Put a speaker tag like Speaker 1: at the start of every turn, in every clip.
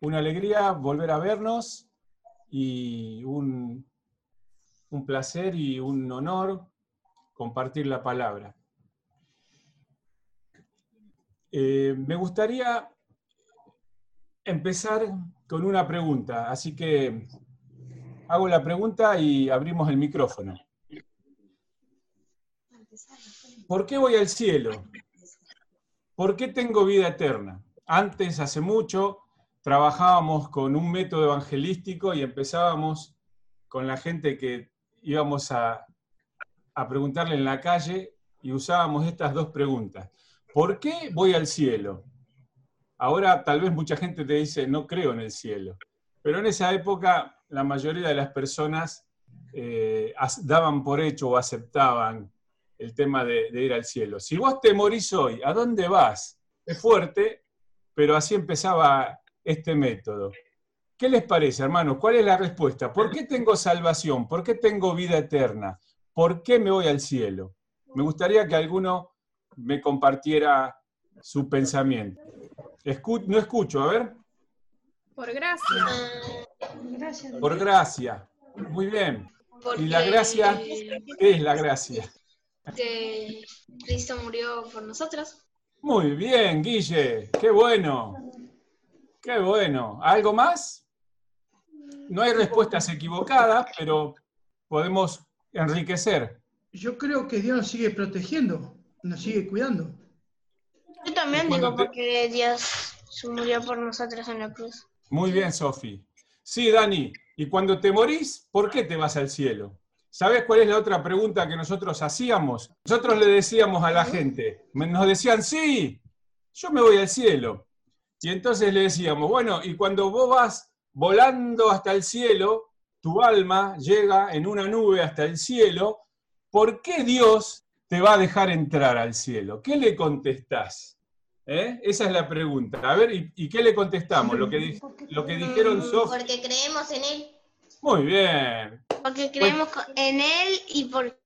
Speaker 1: Una alegría volver a vernos y un, un placer y un honor compartir la palabra. Eh, me gustaría empezar con una pregunta, así que hago la pregunta y abrimos el micrófono. ¿Por qué voy al cielo? ¿Por qué tengo vida eterna? Antes, hace mucho, trabajábamos con un método evangelístico y empezábamos con la gente que íbamos a, a preguntarle en la calle y usábamos estas dos preguntas. ¿Por qué voy al cielo? Ahora tal vez mucha gente te dice, no creo en el cielo. Pero en esa época la mayoría de las personas eh, daban por hecho o aceptaban el tema de, de, ir al cielo. Si vos te morís hoy, ¿a dónde vas? Es fuerte, pero así empezaba este método. ¿Qué les parece, hermanos? ¿Cuál es la respuesta? ¿Por qué tengo salvación? ¿Por qué tengo vida eterna? ¿Por qué me voy al cielo? Me gustaría que alguno me compartiera su pensamiento. no escucho, a ver.
Speaker 2: Por gracia.
Speaker 1: Por gracia. Muy bien. ¿Y la gracia? ¿Qué es la gracia?
Speaker 2: Que Cristo murió por nosotros.
Speaker 1: Muy bien, Guille. Qué bueno. Qué bueno. ¿Algo más? No hay respuestas equivocadas, pero podemos enriquecer.
Speaker 3: Yo creo que Dios nos sigue protegiendo, nos sigue cuidando.
Speaker 2: Yo también digo porque Dios murió por nosotros en la cruz.
Speaker 1: Muy bien, Sofi. Sí, Dani, y cuando te morís, ¿por qué te vas al cielo? ¿Sabes cuál es la otra pregunta que nosotros hacíamos? Nosotros le decíamos a la gente, nos decían, sí, yo me voy al cielo. Y entonces le decíamos, bueno, y cuando vos vas volando hasta el cielo, tu alma llega en una nube hasta el cielo, ¿por qué Dios te va a dejar entrar al cielo? ¿Qué le contestás? ¿Eh? Esa es la pregunta. A ver, ¿y, qué le contestamos? Lo que, lo que dijeron Sofía.
Speaker 4: Porque creemos en Él.
Speaker 1: Muy bien.
Speaker 2: Porque creemos en Él y porque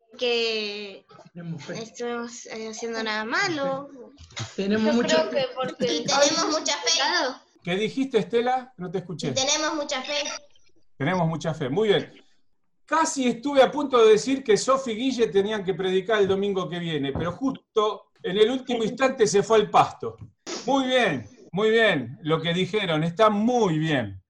Speaker 2: estuvimos eh, haciendo nada malo.
Speaker 3: Tenemos mucha
Speaker 4: fe. Y tenemos mucha fe.
Speaker 1: ¿Qué dijiste, Estela? No te escuché.
Speaker 4: Y tenemos mucha fe.
Speaker 1: Tenemos mucha fe. Muy bien. Casi estuve a punto de decir que Sofi y Guille tenían que predicar el domingo que viene, pero justo en el último instante se fue al pasto. Muy bien, muy bien. Lo que dijeron está muy bien.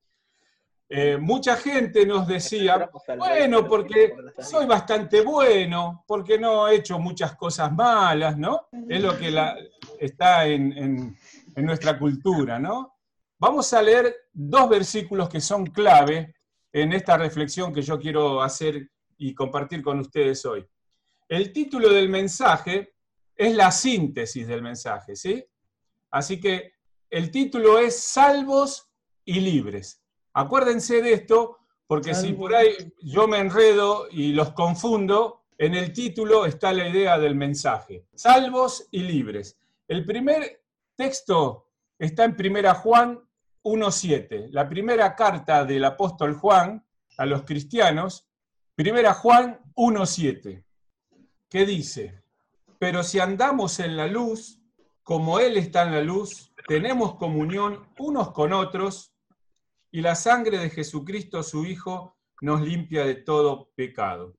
Speaker 1: Eh, mucha gente nos decía, bueno, porque soy bastante bueno, porque no he hecho muchas cosas malas, ¿no? Es lo que está en, en nuestra cultura, ¿no? Vamos a leer dos versículos que son clave en esta reflexión que yo quiero hacer y compartir con ustedes hoy. El título del mensaje es la síntesis del mensaje, ¿sí? Así que el título es Salvos y Libres. Acuérdense de esto, porque si por ahí yo me enredo y los confundo, en el título está la idea del mensaje. Salvos y libres. El primer texto está en Primera Juan 1.7, la primera carta del apóstol Juan a los cristianos, primera Juan 1.7, que dice, pero si andamos en la luz, como Él está en la luz, tenemos comunión unos con otros y la sangre de Jesucristo, su Hijo, nos limpia de todo pecado.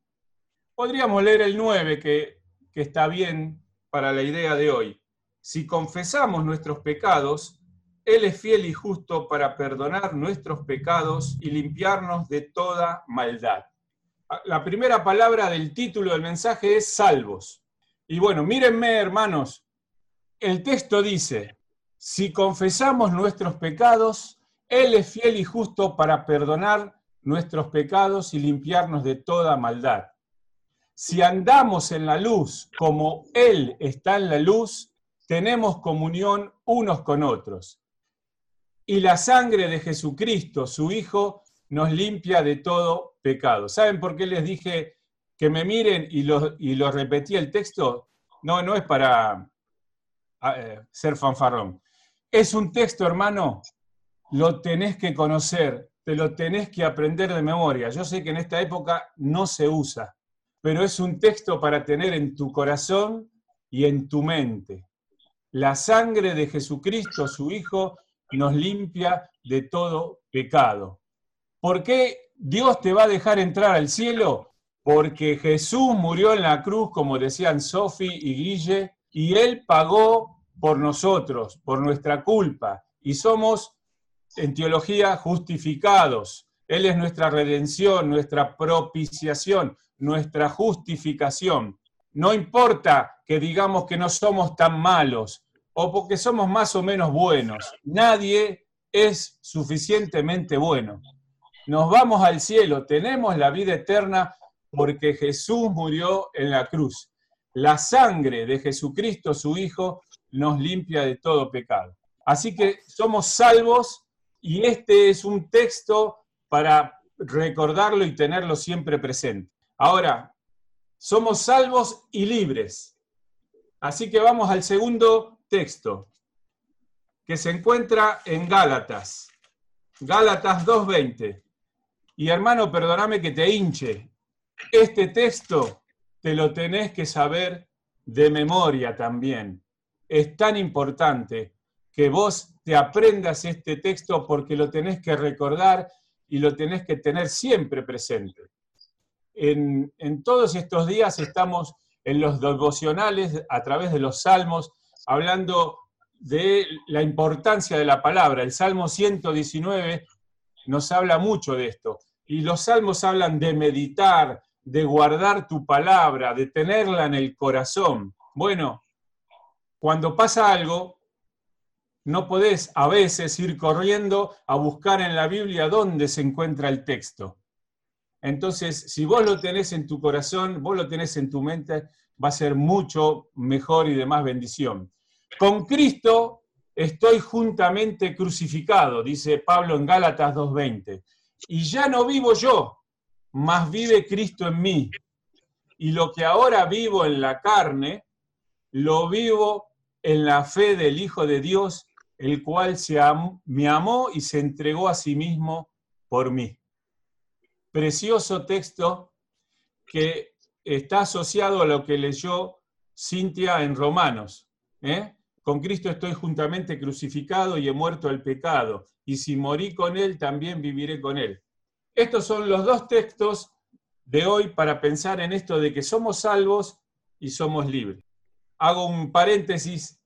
Speaker 1: Podríamos leer el 9, que, que está bien para la idea de hoy. Si confesamos nuestros pecados, él es fiel y justo para perdonar nuestros pecados y limpiarnos de toda maldad. La primera palabra del título del mensaje es salvos. Y bueno, mírenme hermanos, el texto dice, si confesamos nuestros pecados, Él es fiel y justo para perdonar nuestros pecados y limpiarnos de toda maldad. Si andamos en la luz como Él está en la luz, tenemos comunión unos con otros y la sangre de Jesucristo, su Hijo, nos limpia de todo pecado. ¿Saben por qué les dije que me miren y lo, y lo repetí el texto? No, no es para eh, ser fanfarrón. Es un texto, hermano, lo tenés que conocer, te lo tenés que aprender de memoria. Yo sé que en esta época no se usa, pero es un texto para tener en tu corazón y en tu mente. La sangre de Jesucristo, su Hijo, nos limpia de todo pecado. ¿Por qué Dios te va a dejar entrar al cielo? Porque Jesús murió en la cruz, como decían Sofi y Guille, y Él pagó por nosotros, por nuestra culpa, y somos en teología justificados. Él es nuestra redención, nuestra propiciación, nuestra justificación. No importa que digamos que no somos tan malos o porque somos más o menos buenos. Nadie es suficientemente bueno. Nos vamos al cielo, tenemos la vida eterna porque Jesús murió en la cruz. La sangre de Jesucristo, su Hijo, nos limpia de todo pecado. Así que somos salvos y este es un texto para recordarlo y tenerlo siempre presente. Ahora, somos salvos y libres. Así que vamos al segundo texto, que se encuentra en Gálatas. Gálatas 2.20. Y hermano, perdóname que te hinche. Este texto te lo tenés que saber de memoria también. Es tan importante que vos te aprendas este texto porque lo tenés que recordar y lo tenés que tener siempre presente en, todos estos días estamos en los devocionales, a través de los salmos, hablando de la importancia de la palabra. El Salmo 119 nos habla mucho de esto. Y los salmos hablan de meditar, de guardar tu palabra, de tenerla en el corazón. Bueno, cuando pasa algo, no podés a veces ir corriendo a buscar en la Biblia dónde se encuentra el texto. Entonces, si vos lo tenés en tu corazón, vos lo tenés en tu mente, va a ser mucho mejor y de más bendición. Con Cristo estoy juntamente crucificado, dice Pablo en Gálatas 2.20. Y ya no vivo yo, mas vive Cristo en mí. Y lo que ahora vivo en la carne, lo vivo en la fe del Hijo de Dios, el cual se me amó y se entregó a sí mismo por mí precioso texto que está asociado a lo que leyó Cintia en Romanos. ¿eh? Con Cristo estoy juntamente crucificado y he muerto el pecado, y si morí con Él, también viviré con Él. Estos son los dos textos de hoy para pensar en esto de que somos salvos y somos libres. Hago un paréntesis,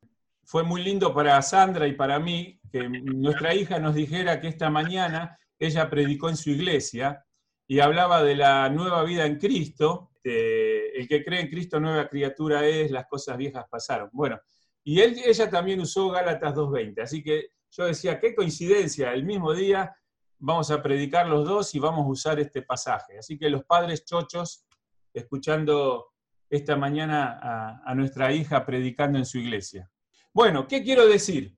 Speaker 1: fue muy lindo para Sandra y para mí que nuestra hija nos dijera que esta mañana ella predicó en su iglesia y hablaba de la nueva vida en Cristo. el que cree en Cristo, nueva criatura es, las cosas viejas pasaron. Bueno, y ella también usó Gálatas 2.20, así que yo decía, qué coincidencia, el mismo día vamos a predicar los dos y vamos a usar este pasaje. Así que los padres chochos, escuchando esta mañana a nuestra hija predicando en su iglesia. Bueno, ¿qué quiero decir?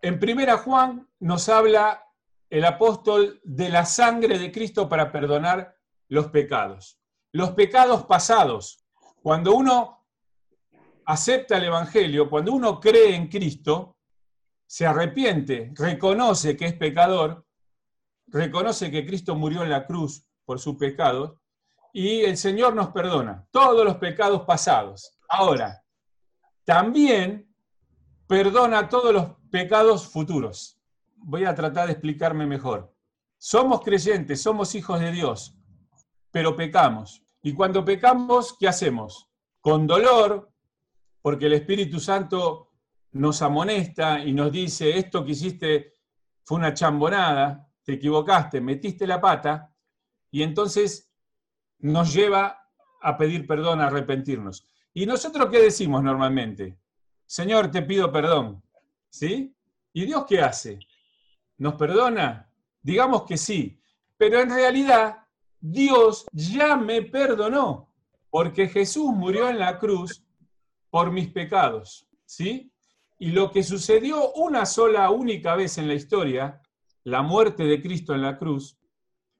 Speaker 1: En primera Juan nos habla el apóstol de la sangre de Cristo para perdonar los pecados. Los pecados pasados. Cuando uno acepta el Evangelio, cuando uno cree en Cristo, se arrepiente, reconoce que es pecador, reconoce que Cristo murió en la cruz por sus pecados y el Señor nos perdona todos los pecados pasados. Ahora, también perdona todos los pecados futuros voy a tratar de explicarme mejor. Somos creyentes, somos hijos de Dios, pero pecamos. Y cuando pecamos, ¿qué hacemos? Con dolor, porque el Espíritu Santo nos amonesta y nos dice, esto que hiciste fue una chambonada, te equivocaste, metiste la pata, y entonces nos lleva a pedir perdón, a arrepentirnos. ¿Y nosotros qué decimos normalmente? Señor, te pido perdón. ¿Sí? ¿Y Dios qué hace? ¿Nos perdona? Digamos que sí, pero en realidad Dios ya me perdonó, porque Jesús murió en la cruz por mis pecados, ¿sí? Y lo que sucedió una sola, única vez en la historia, la muerte de Cristo en la cruz,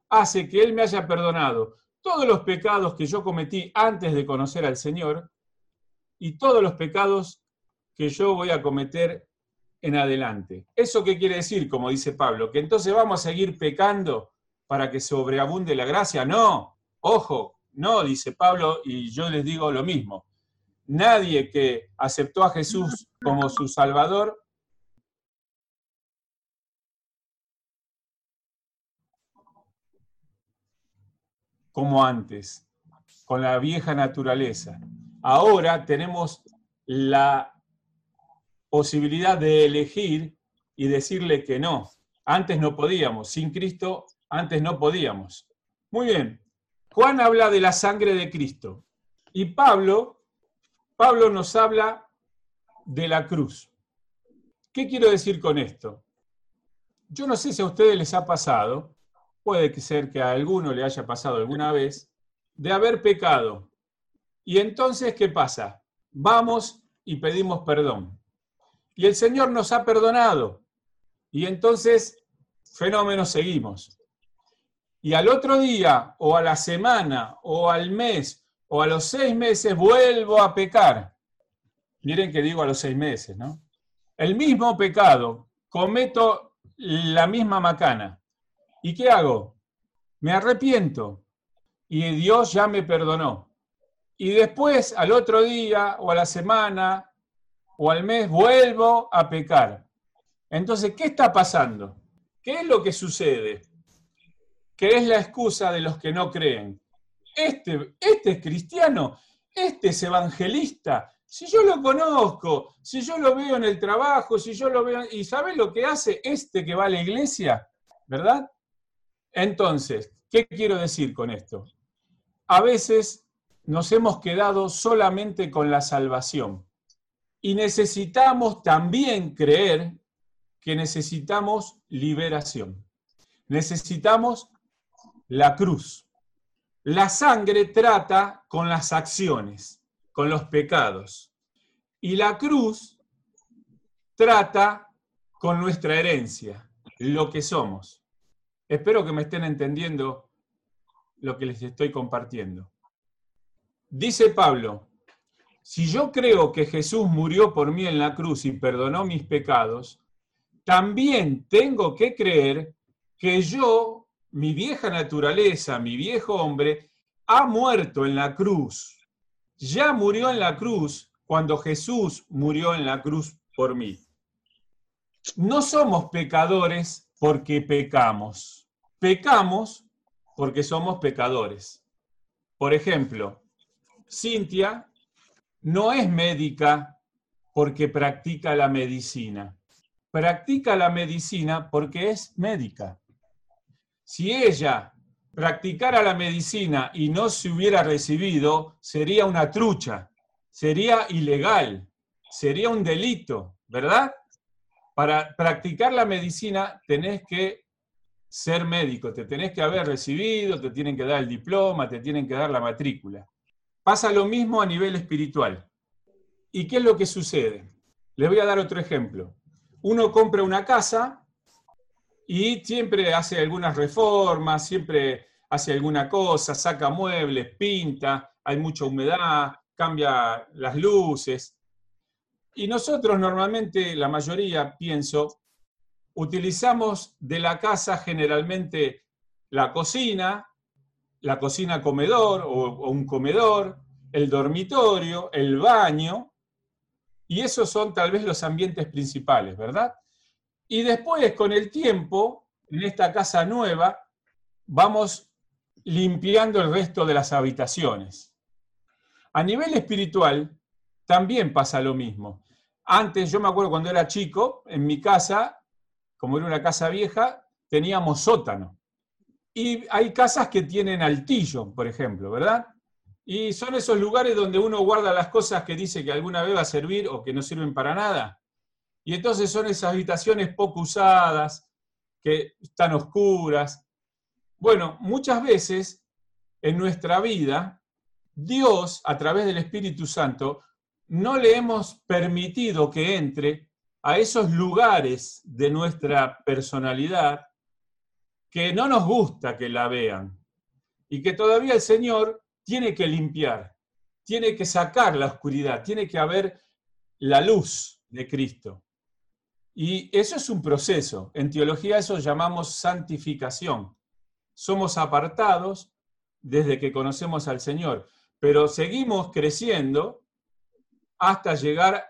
Speaker 1: hace que Él me haya perdonado todos los pecados que yo cometí antes de conocer al Señor y todos los pecados que yo voy a cometer en adelante. ¿Eso qué quiere decir, como dice Pablo? ¿Que entonces vamos a seguir pecando para que sobreabunde la gracia? No, ojo, no, dice Pablo, y yo les digo lo mismo. Nadie que aceptó a Jesús como su Salvador como antes, con la vieja naturaleza. Ahora tenemos la posibilidad de elegir y decirle que no. Antes no podíamos, sin Cristo antes no podíamos. Muy bien, Juan habla de la sangre de Cristo y Pablo, Pablo nos habla de la cruz. ¿Qué quiero decir con esto? Yo no sé si a ustedes les ha pasado, puede ser que a alguno le haya pasado alguna vez, de haber pecado. Y entonces, ¿qué pasa? Vamos y pedimos perdón. Y el Señor nos ha perdonado. Y entonces, fenómeno, seguimos. Y al otro día, o a la semana, o al mes, o a los seis meses, vuelvo a pecar. Miren que digo a los seis meses, ¿no? El mismo pecado, cometo la misma macana. ¿Y qué hago? Me arrepiento. Y Dios ya me perdonó. Y después, al otro día, o a la semana, o al mes, vuelvo a pecar. Entonces, ¿qué está pasando? ¿Qué es lo que sucede? Que es la excusa de los que no creen. Este, este es cristiano, este es evangelista, si yo lo conozco, si yo lo veo en el trabajo, si yo lo veo... ¿Y sabe lo que hace este que va a la iglesia? ¿Verdad? Entonces, ¿qué quiero decir con esto? A veces nos hemos quedado solamente con la salvación y necesitamos también creer que necesitamos liberación. Necesitamos la cruz. La sangre trata con las acciones con los pecados. Y la cruz trata con nuestra herencia, lo que somos. Espero que me estén entendiendo lo que les estoy compartiendo. Dice Pablo, si yo creo que Jesús murió por mí en la cruz y perdonó mis pecados, también tengo que creer que yo, mi vieja naturaleza, mi viejo hombre, ha muerto en la cruz ya murió en la cruz cuando Jesús murió en la cruz por mí. No somos pecadores porque pecamos. Pecamos porque somos pecadores. Por ejemplo, Cintia no es médica porque practica la medicina. Practica la medicina porque es médica. Si ella practicara la medicina y no se hubiera recibido, sería una trucha, sería ilegal, sería un delito, ¿verdad? Para practicar la medicina tenés que ser médico, te tenés que haber recibido, te tienen que dar el diploma, te tienen que dar la matrícula. Pasa lo mismo a nivel espiritual. ¿Y qué es lo que sucede? Les voy a dar otro ejemplo. Uno compra una casa y siempre hace algunas reformas, siempre hace alguna cosa, saca muebles, pinta, hay mucha humedad, cambia las luces. Y nosotros normalmente, la mayoría, pienso, utilizamos de la casa generalmente la cocina, la cocina comedor o, un comedor, el dormitorio, el baño, y esos son tal vez los ambientes principales, ¿verdad? Y después, con el tiempo, en esta casa nueva, vamos limpiando el resto de las habitaciones. A nivel espiritual, también pasa lo mismo. Antes, yo me acuerdo cuando era chico, en mi casa, como era una casa vieja, teníamos sótano. Y hay casas que tienen altillo, por ejemplo, ¿verdad? Y son esos lugares donde uno guarda las cosas que dice que alguna vez va a servir o que no sirven para nada. Y entonces son esas habitaciones poco usadas, que están oscuras. Bueno, muchas veces en nuestra vida, Dios, a través del Espíritu Santo, no le hemos permitido que entre a esos lugares de nuestra personalidad que no nos gusta que la vean y que todavía el Señor tiene que limpiar, tiene que sacar la oscuridad, tiene que haber la luz de Cristo. Y eso es un proceso. En teología eso llamamos santificación. Somos apartados desde que conocemos al Señor, pero seguimos creciendo hasta llegar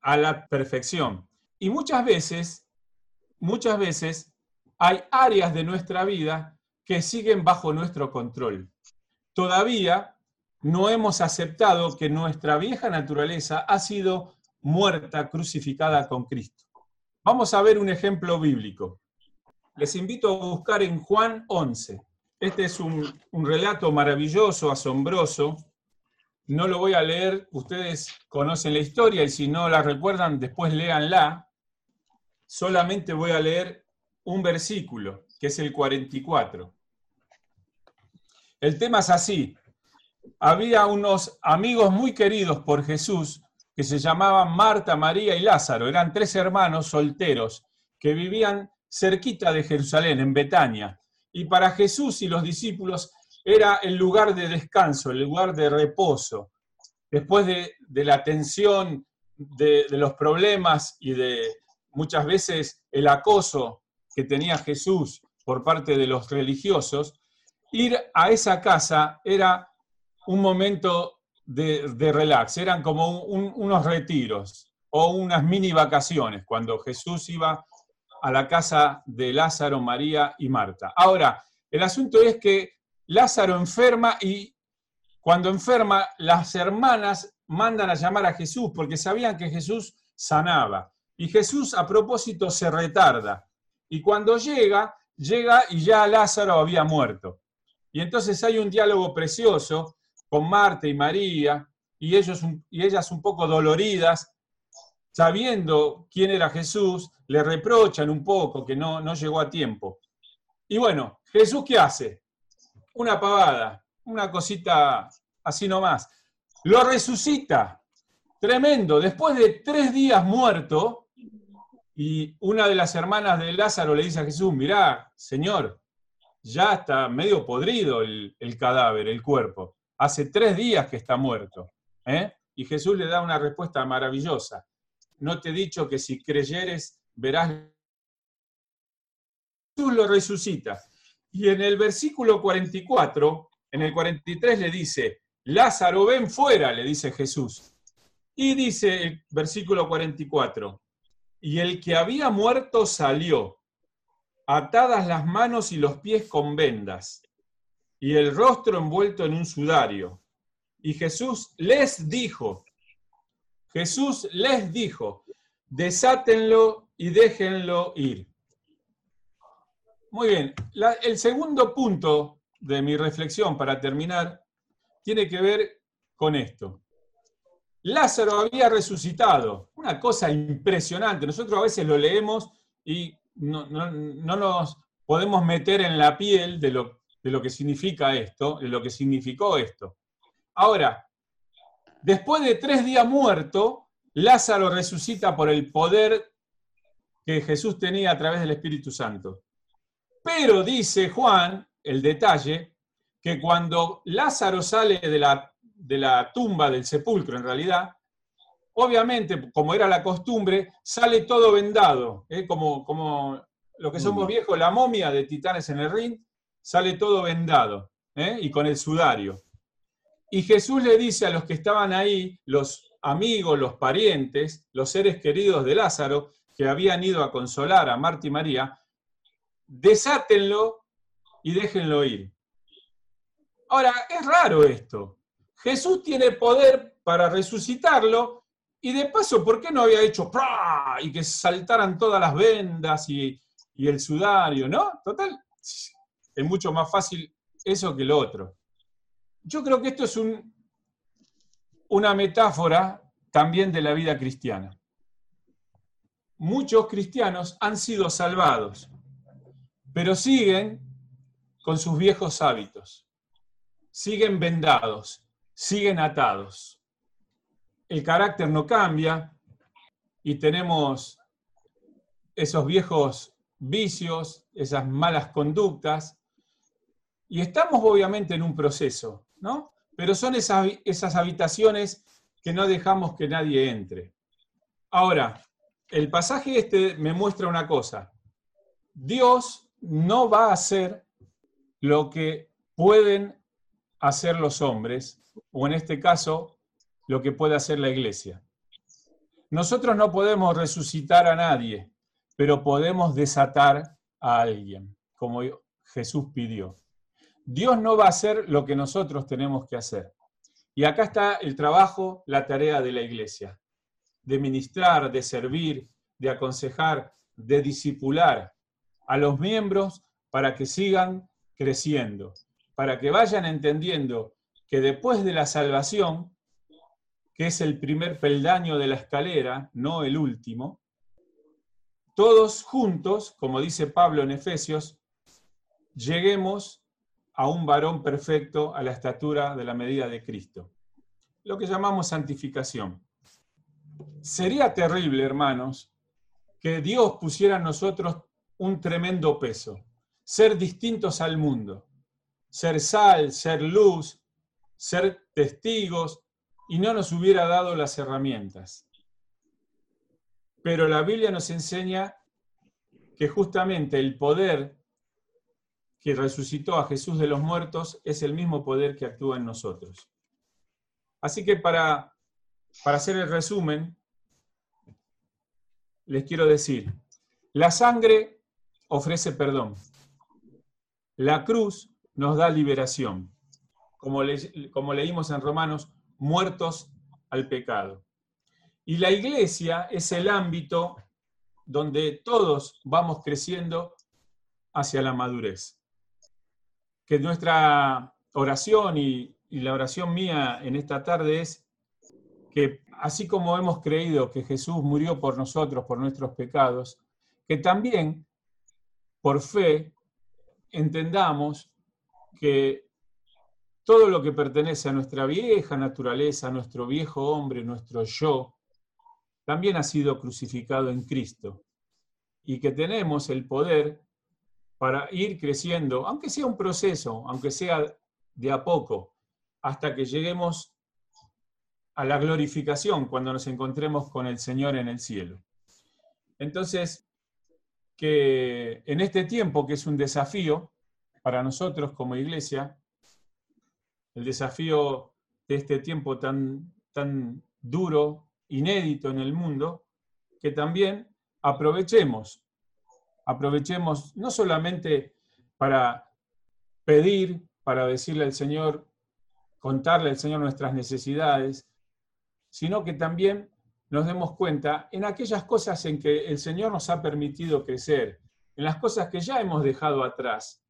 Speaker 1: a la perfección. Y muchas veces, muchas veces hay áreas de nuestra vida que siguen bajo nuestro control. Todavía no hemos aceptado que nuestra vieja naturaleza ha sido muerta, crucificada con Cristo. Vamos a ver un ejemplo bíblico. Les invito a buscar en Juan 11. Este es un, un relato maravilloso, asombroso. No lo voy a leer, ustedes conocen la historia y si no la recuerdan, después léanla. Solamente voy a leer un versículo, que es el 44. El tema es así. Había unos amigos muy queridos por Jesús que se llamaban Marta, María y Lázaro. Eran tres hermanos solteros que vivían cerquita de Jerusalén, en Betania. Y para Jesús y los discípulos era el lugar de descanso, el lugar de reposo. Después de, la tensión, de, de los problemas y de muchas veces el acoso que tenía Jesús por parte de los religiosos, ir a esa casa era un momento de, relax, eran como unos retiros o unas mini vacaciones cuando Jesús iba a la casa de Lázaro, María y Marta. Ahora, el asunto es que Lázaro enferma y cuando enferma, las hermanas mandan a llamar a Jesús porque sabían que Jesús sanaba. Y Jesús a propósito se retarda. Y cuando llega, llega y ya Lázaro había muerto. Y entonces hay un diálogo precioso con Marta y María, y, ellos, y ellas un poco doloridas, sabiendo quién era Jesús, le reprochan un poco que no, no llegó a tiempo. Y bueno, Jesús ¿qué hace? Una pavada, una cosita así nomás. Lo resucita. Tremendo. Después de tres días muerto, y una de las hermanas de Lázaro le dice a Jesús, mirá, Señor, ya está medio podrido el, cadáver, el cuerpo hace tres días que está muerto. ¿eh? Y Jesús le da una respuesta maravillosa. No te he dicho que si creyeres verás. Jesús lo resucita. Y en el versículo 44, en el 43 le dice, Lázaro, ven fuera, le dice Jesús. Y dice el versículo 44, y el que había muerto salió, atadas las manos y los pies con vendas y el rostro envuelto en un sudario. Y Jesús les dijo, Jesús les dijo, desátenlo y déjenlo ir. Muy bien, el segundo punto de mi reflexión para terminar tiene que ver con esto. Lázaro había resucitado, una cosa impresionante. Nosotros a veces lo leemos y no, no nos podemos meter en la piel de lo de lo que significa esto, de lo que significó esto. Ahora, después de tres días muerto, Lázaro resucita por el poder que Jesús tenía a través del Espíritu Santo. Pero dice Juan, el detalle, que cuando Lázaro sale de la, de la tumba del sepulcro, en realidad, obviamente, como era la costumbre, sale todo vendado, ¿eh? como, como lo que somos viejos, la momia de Titanes en el Ring, sale todo vendado ¿eh? y con el sudario. Y Jesús le dice a los que estaban ahí, los amigos, los parientes, los seres queridos de Lázaro, que habían ido a consolar a Marta y María, desátenlo y déjenlo ir. Ahora, es raro esto. Jesús tiene poder para resucitarlo y de paso, ¿por qué no había hecho y que saltaran todas las vendas y, el sudario, ¿no? Total, es mucho más fácil eso que lo otro. Yo creo que esto es un, una metáfora también de la vida cristiana. Muchos cristianos han sido salvados, pero siguen con sus viejos hábitos, siguen vendados, siguen atados. El carácter no cambia y tenemos esos viejos vicios, esas malas conductas, y estamos obviamente en un proceso, ¿no? Pero son esas, esas habitaciones que no dejamos que nadie entre. Ahora, el pasaje este me muestra una cosa. Dios no va a hacer lo que pueden hacer los hombres, o en este caso, lo que puede hacer la iglesia. Nosotros no podemos resucitar a nadie, pero podemos desatar a alguien, como Jesús pidió. Dios no va a hacer lo que nosotros tenemos que hacer. Y acá está el trabajo, la tarea de la iglesia, de ministrar, de servir, de aconsejar, de disipular a los miembros para que sigan creciendo, para que vayan entendiendo que después de la salvación, que es el primer peldaño de la escalera, no el último, todos juntos, como dice Pablo en Efesios, lleguemos a un varón perfecto a la estatura de la medida de Cristo. Lo que llamamos santificación. Sería terrible, hermanos, que Dios pusiera en nosotros un tremendo peso, ser distintos al mundo, ser sal, ser luz, ser testigos, y no nos hubiera dado las herramientas. Pero la Biblia nos enseña que justamente el poder que resucitó a Jesús de los muertos es el mismo poder que actúa en nosotros. Así que para, para hacer el resumen, les quiero decir, la sangre ofrece perdón, la cruz nos da liberación, como, como leímos en Romanos, muertos al pecado. Y la iglesia es el ámbito donde todos vamos creciendo hacia la madurez que nuestra oración y, la oración mía en esta tarde es que así como hemos creído que Jesús murió por nosotros, por nuestros pecados, que también por fe entendamos que todo lo que pertenece a nuestra vieja naturaleza, a nuestro viejo hombre, nuestro yo, también ha sido crucificado en Cristo y que tenemos el poder para ir creciendo, aunque sea un proceso, aunque sea de a poco, hasta que lleguemos a la glorificación cuando nos encontremos con el Señor en el cielo. Entonces, que en este tiempo, que es un desafío para nosotros como iglesia, el desafío de este tiempo tan, tan duro, inédito en el mundo, que también aprovechemos aprovechemos no solamente para pedir, para decirle al Señor, contarle al Señor nuestras necesidades, sino que también nos demos cuenta en aquellas cosas en que el Señor nos ha permitido crecer, en las cosas que ya hemos dejado atrás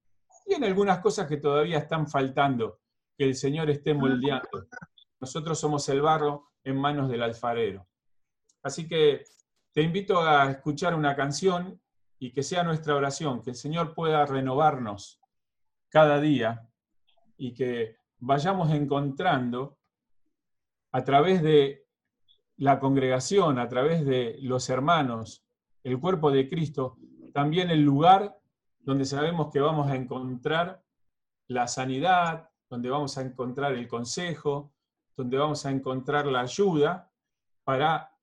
Speaker 1: y en algunas cosas que todavía están faltando, que el Señor esté moldeando. Nosotros somos el barro en manos del alfarero. Así que te invito a escuchar una canción y que sea nuestra oración, que el Señor pueda renovarnos cada día y que vayamos encontrando a través de la congregación, a través de los hermanos, el cuerpo de Cristo, también el lugar donde sabemos que vamos a encontrar la sanidad, donde vamos a encontrar el consejo, donde vamos a encontrar la ayuda para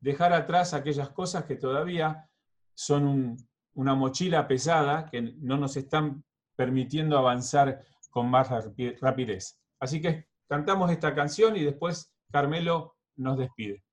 Speaker 1: dejar atrás aquellas cosas que todavía son una mochila pesada que no nos están permitiendo avanzar con más rapidez. Así que cantamos esta canción y después Carmelo nos despide.